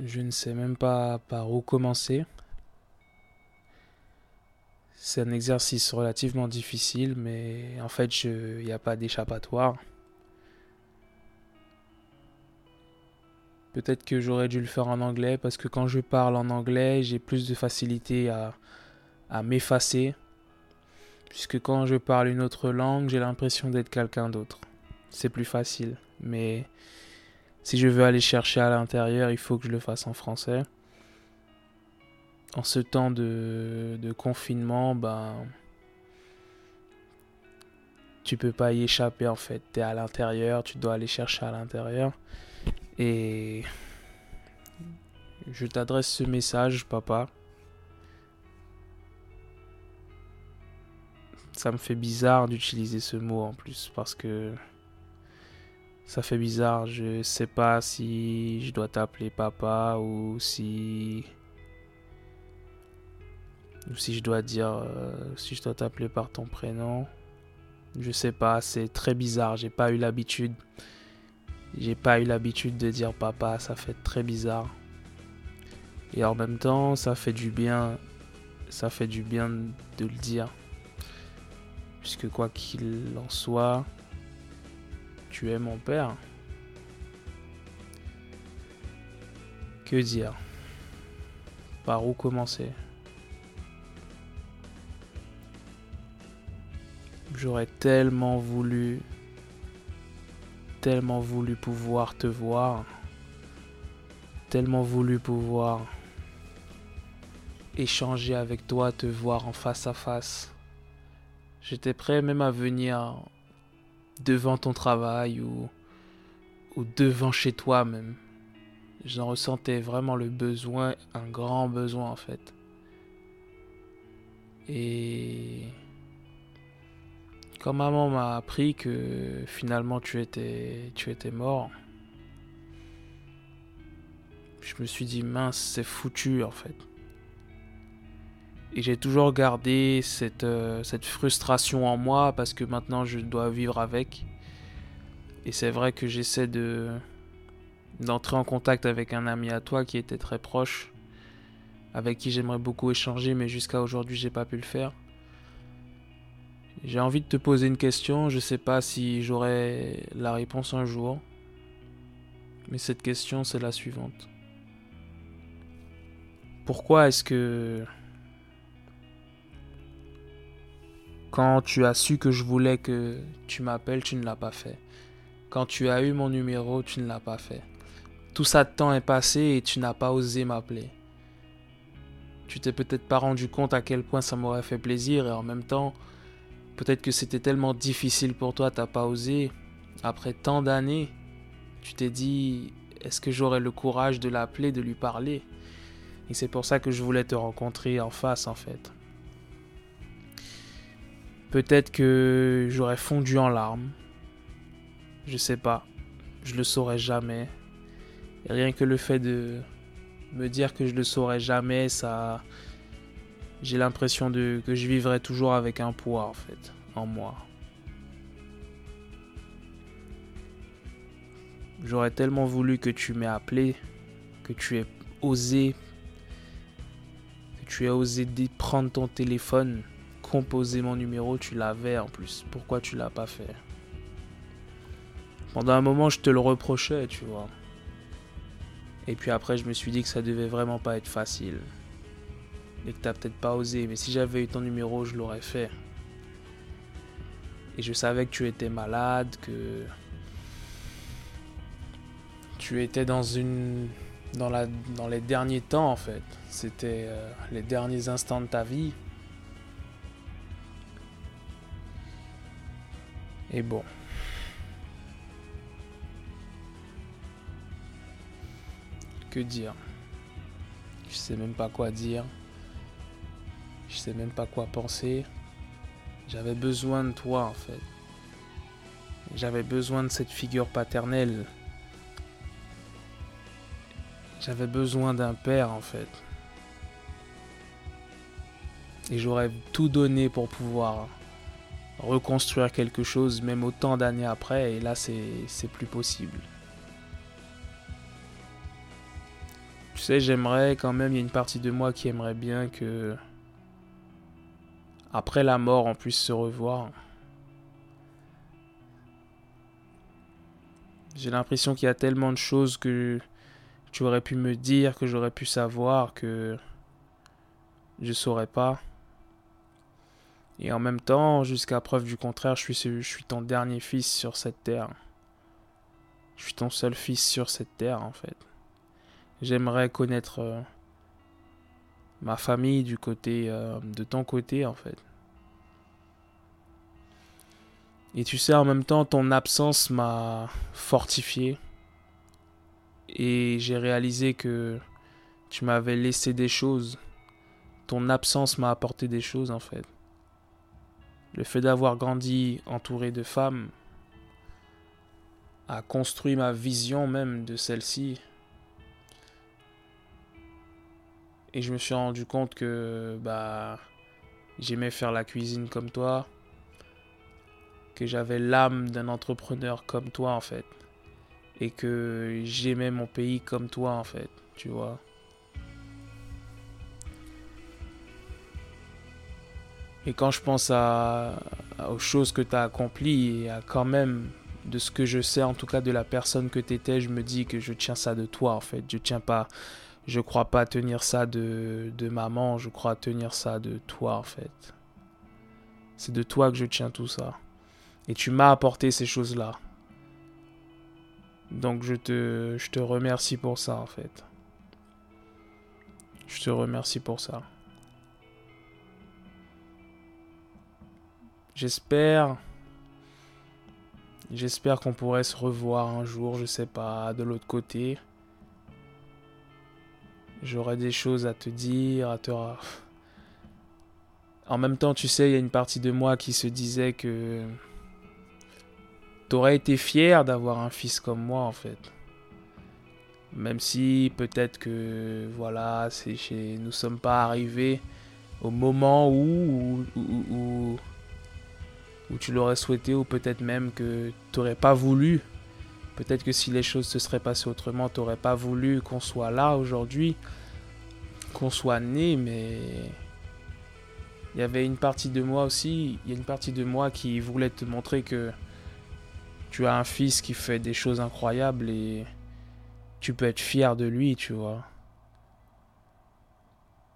Je ne sais même pas par où commencer. C'est un exercice relativement difficile, mais en fait, il n'y a pas d'échappatoire. Peut-être que j'aurais dû le faire en anglais parce que quand je parle en anglais, j'ai plus de facilité à, à m'effacer. Puisque quand je parle une autre langue, j'ai l'impression d'être quelqu'un d'autre. C'est plus facile. Mais si je veux aller chercher à l'intérieur, il faut que je le fasse en français. En ce temps de, confinement, ben. Tu peux pas y échapper en fait. Tu es à l'intérieur, tu dois aller chercher à l'intérieur. Et je t'adresse ce message, papa. Ça me fait bizarre d'utiliser ce mot en plus parce que ça fait bizarre. Je sais pas si je dois t'appeler papa ou si ou si je dois dire euh, si je dois t'appeler par ton prénom. Je sais pas, c'est très bizarre. J'ai pas eu l'habitude. J'ai pas eu l'habitude de dire papa, ça fait très bizarre. Et en même temps, ça fait du bien. Ça fait du bien de le dire. Puisque quoi qu'il en soit, tu es mon père. Que dire? Par où commencer? J'aurais tellement voulu tellement voulu pouvoir te voir, tellement voulu pouvoir échanger avec toi, te voir en face à face. J'étais prêt même à venir devant ton travail ou, ou devant chez toi même. J'en ressentais vraiment le besoin, un grand besoin en fait. Et quand maman m'a appris que finalement tu étais, tu étais mort, je me suis dit mince, c'est foutu en fait. Et j'ai toujours gardé cette, euh, cette frustration en moi parce que maintenant je dois vivre avec. Et c'est vrai que j'essaie de d'entrer en contact avec un ami à toi qui était très proche, avec qui j'aimerais beaucoup échanger, mais jusqu'à aujourd'hui j'ai pas pu le faire. J'ai envie de te poser une question, je sais pas si j'aurai la réponse un jour. Mais cette question, c'est la suivante. Pourquoi est-ce que quand tu as su que je voulais que tu m'appelles, tu ne l'as pas fait Quand tu as eu mon numéro, tu ne l'as pas fait Tout ça de temps est passé et tu n'as pas osé m'appeler. Tu t'es peut-être pas rendu compte à quel point ça m'aurait fait plaisir et en même temps, Peut-être que c'était tellement difficile pour toi, t'as pas osé. Après tant d'années, tu t'es dit, est-ce que j'aurais le courage de l'appeler, de lui parler? Et c'est pour ça que je voulais te rencontrer en face, en fait. Peut-être que j'aurais fondu en larmes. Je sais pas. Je le saurais jamais. Rien que le fait de me dire que je le saurais jamais, ça j'ai l'impression de que je vivrai toujours avec un poids en fait en moi. J'aurais tellement voulu que tu m'aies appelé, que tu aies osé, que tu aies osé prendre ton téléphone, composer mon numéro, tu l'avais en plus. Pourquoi tu l'as pas fait? Pendant un moment, je te le reprochais, tu vois. Et puis après, je me suis dit que ça devait vraiment pas être facile et que t'as peut-être pas osé. Mais si j'avais eu ton numéro, je l'aurais fait. Et je savais que tu étais malade, que tu étais dans une dans les derniers temps en fait. C'était euh, les derniers instants de ta vie. Et bon. Que dire? Je sais même pas quoi dire. Je sais même pas quoi penser. J'avais besoin de toi en fait. J'avais besoin de cette figure paternelle. J'avais besoin d'un père en fait. Et j'aurais tout donné pour pouvoir reconstruire quelque chose, même autant d'années après, et là c'est plus possible. Tu sais, j'aimerais quand même, il y a une partie de moi qui aimerait bien que après la mort, on puisse se revoir. J'ai l'impression qu'il y a tellement de choses que tu aurais pu me dire, que j'aurais pu savoir, que je saurais pas. Et en même temps, jusqu'à preuve du contraire, je suis, je ton dernier fils sur cette terre. Je suis ton seul fils sur cette terre, en fait. J'aimerais connaître euh, ma famille euh, de ton côté, en fait. Et tu sais, en même temps, ton absence m'a fortifié. Et j'ai réalisé que tu m'avais laissé des choses. Ton absence m'a apporté des choses, en fait. Le fait d'avoir grandi entouré de femmes a construit ma vision même de celle-ci. Et je me suis rendu compte que bah j'aimais faire la cuisine comme toi, que j'avais l'âme d'un entrepreneur comme toi en fait, et que j'aimais mon pays comme toi en fait, tu vois. Et quand je pense aux choses que tu as accomplies et à quand même de ce que je sais, en tout cas de la personne que tu étais, je me dis que je tiens ça de toi en fait. Je tiens pas, je crois pas tenir ça de, de maman, je crois tenir ça de toi en fait. C'est de toi que je tiens tout ça. Et tu m'as apporté ces choses-là. Donc je te, je te remercie pour ça en fait. Je te remercie pour ça. J'espère. J'espère qu'on pourrait se revoir un jour, je sais pas, de l'autre côté. J'aurais des choses à te dire, à te. En même temps, tu sais, il y a une partie de moi qui se disait que. T'aurais été fier d'avoir un fils comme moi, en fait. Même si peut-être que, voilà, c'est chez... nous sommes pas arrivés au moment où tu l'aurais souhaité, ou peut-être même que tu n'aurais pas voulu. Peut-être que si les choses se seraient passées autrement, tu n'aurais pas voulu qu'on soit là aujourd'hui, qu'on soit né, mais il y avait une partie de moi aussi, il y a une partie de moi qui voulait te montrer que tu as un fils qui fait des choses incroyables et tu peux être fier de lui, tu vois.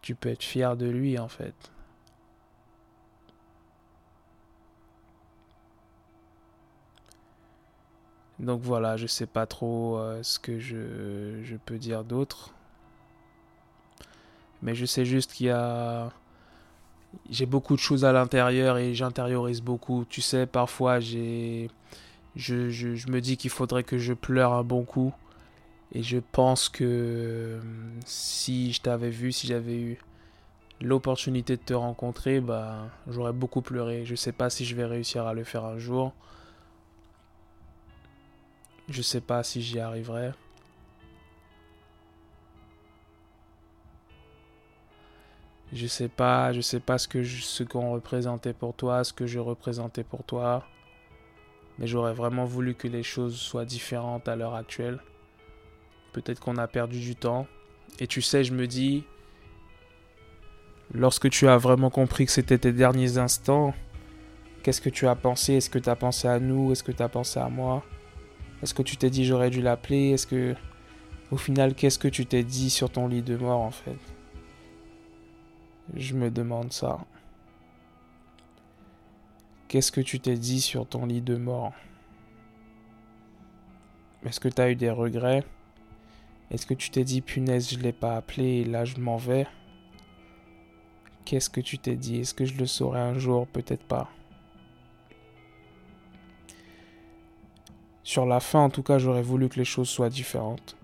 Tu peux être fier de lui en fait. Donc voilà, je sais pas trop euh, ce que je, peux dire d'autre. Mais je sais juste qu'il y a. J'ai beaucoup de choses à l'intérieur et j'intériorise beaucoup. Tu sais, parfois. Je, me dis qu'il faudrait que je pleure un bon coup. Et je pense que si je t'avais vu, si j'avais eu l'opportunité de te rencontrer, bah, j'aurais beaucoup pleuré. Je sais pas si je vais réussir à le faire un jour. Je sais pas si j'y arriverai. Je sais pas, je sais pas ce ce qu'on représentait pour toi, ce que je représentais pour toi. Mais j'aurais vraiment voulu que les choses soient différentes à l'heure actuelle. Peut-être qu'on a perdu du temps. Et tu sais, je me dis, lorsque tu as vraiment compris que c'était tes derniers instants, qu'est-ce que tu as pensé? Est-ce que tu as pensé à nous? Est-ce que tu as pensé à moi? Est-ce que tu t'es dit j'aurais dû l'appeler? Est-ce que au final qu'est-ce que tu t'es dit sur ton lit de mort en fait? Je me demande ça. Qu'est-ce que tu t'es dit sur ton lit de mort? Est-ce que tu as eu des regrets? Est-ce que tu t'es dit punaise je l'ai pas appelé et là je m'en vais? Qu'est-ce que tu t'es dit? Est-ce que je le saurai un jour? Peut-être pas. Sur la fin, en tout cas, j'aurais voulu que les choses soient différentes.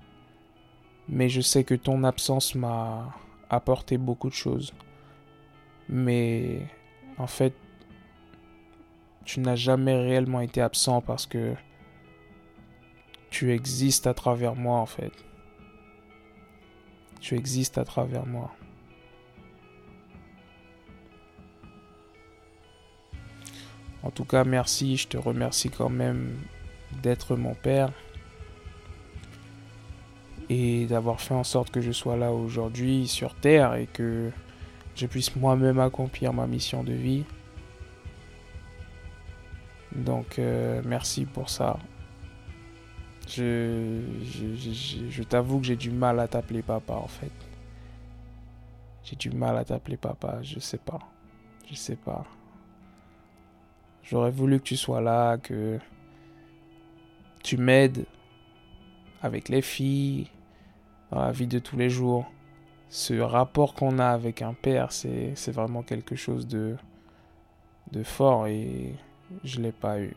Mais je sais que ton absence m'a apporté beaucoup de choses. Mais en fait, tu n'as jamais réellement été absent parce que tu existes à travers moi en fait. Tu existes à travers moi. En tout cas, merci, je te remercie quand même d'être mon père. et d'avoir fait en sorte que je sois là aujourd'hui sur Terre et que je puisse moi-même accomplir ma mission de vie. Donc euh, merci pour ça. Je, je, t'avoue que j'ai du mal à t'appeler papa en fait. J'ai du mal à t'appeler papa, je sais pas. Je sais pas. J'aurais voulu que tu sois là, que tu m'aides avec les filles, dans la vie de tous les jours. Ce rapport qu'on a avec un père, c'est vraiment quelque chose de, fort et je ne l'ai pas eu.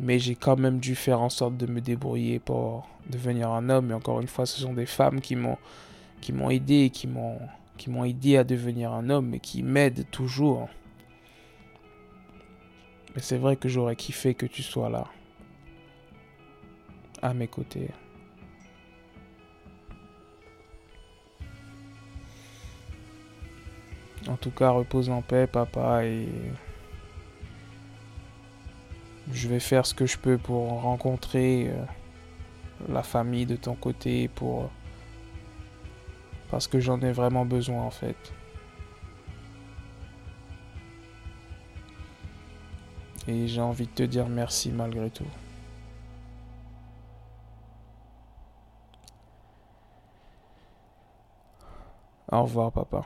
Mais j'ai quand même dû faire en sorte de me débrouiller pour devenir un homme. Et encore une fois, ce sont des femmes qui m'ont aidé, qui qui m'ont aidé à devenir un homme et qui m'aident toujours. Mais c'est vrai que j'aurais kiffé que tu sois là, à mes côtés. En tout cas, repose en paix, papa, et je vais faire ce que je peux pour rencontrer euh, la famille de ton côté, pour parce que j'en ai vraiment besoin en fait. Et j'ai envie de te dire merci malgré tout. Au revoir papa.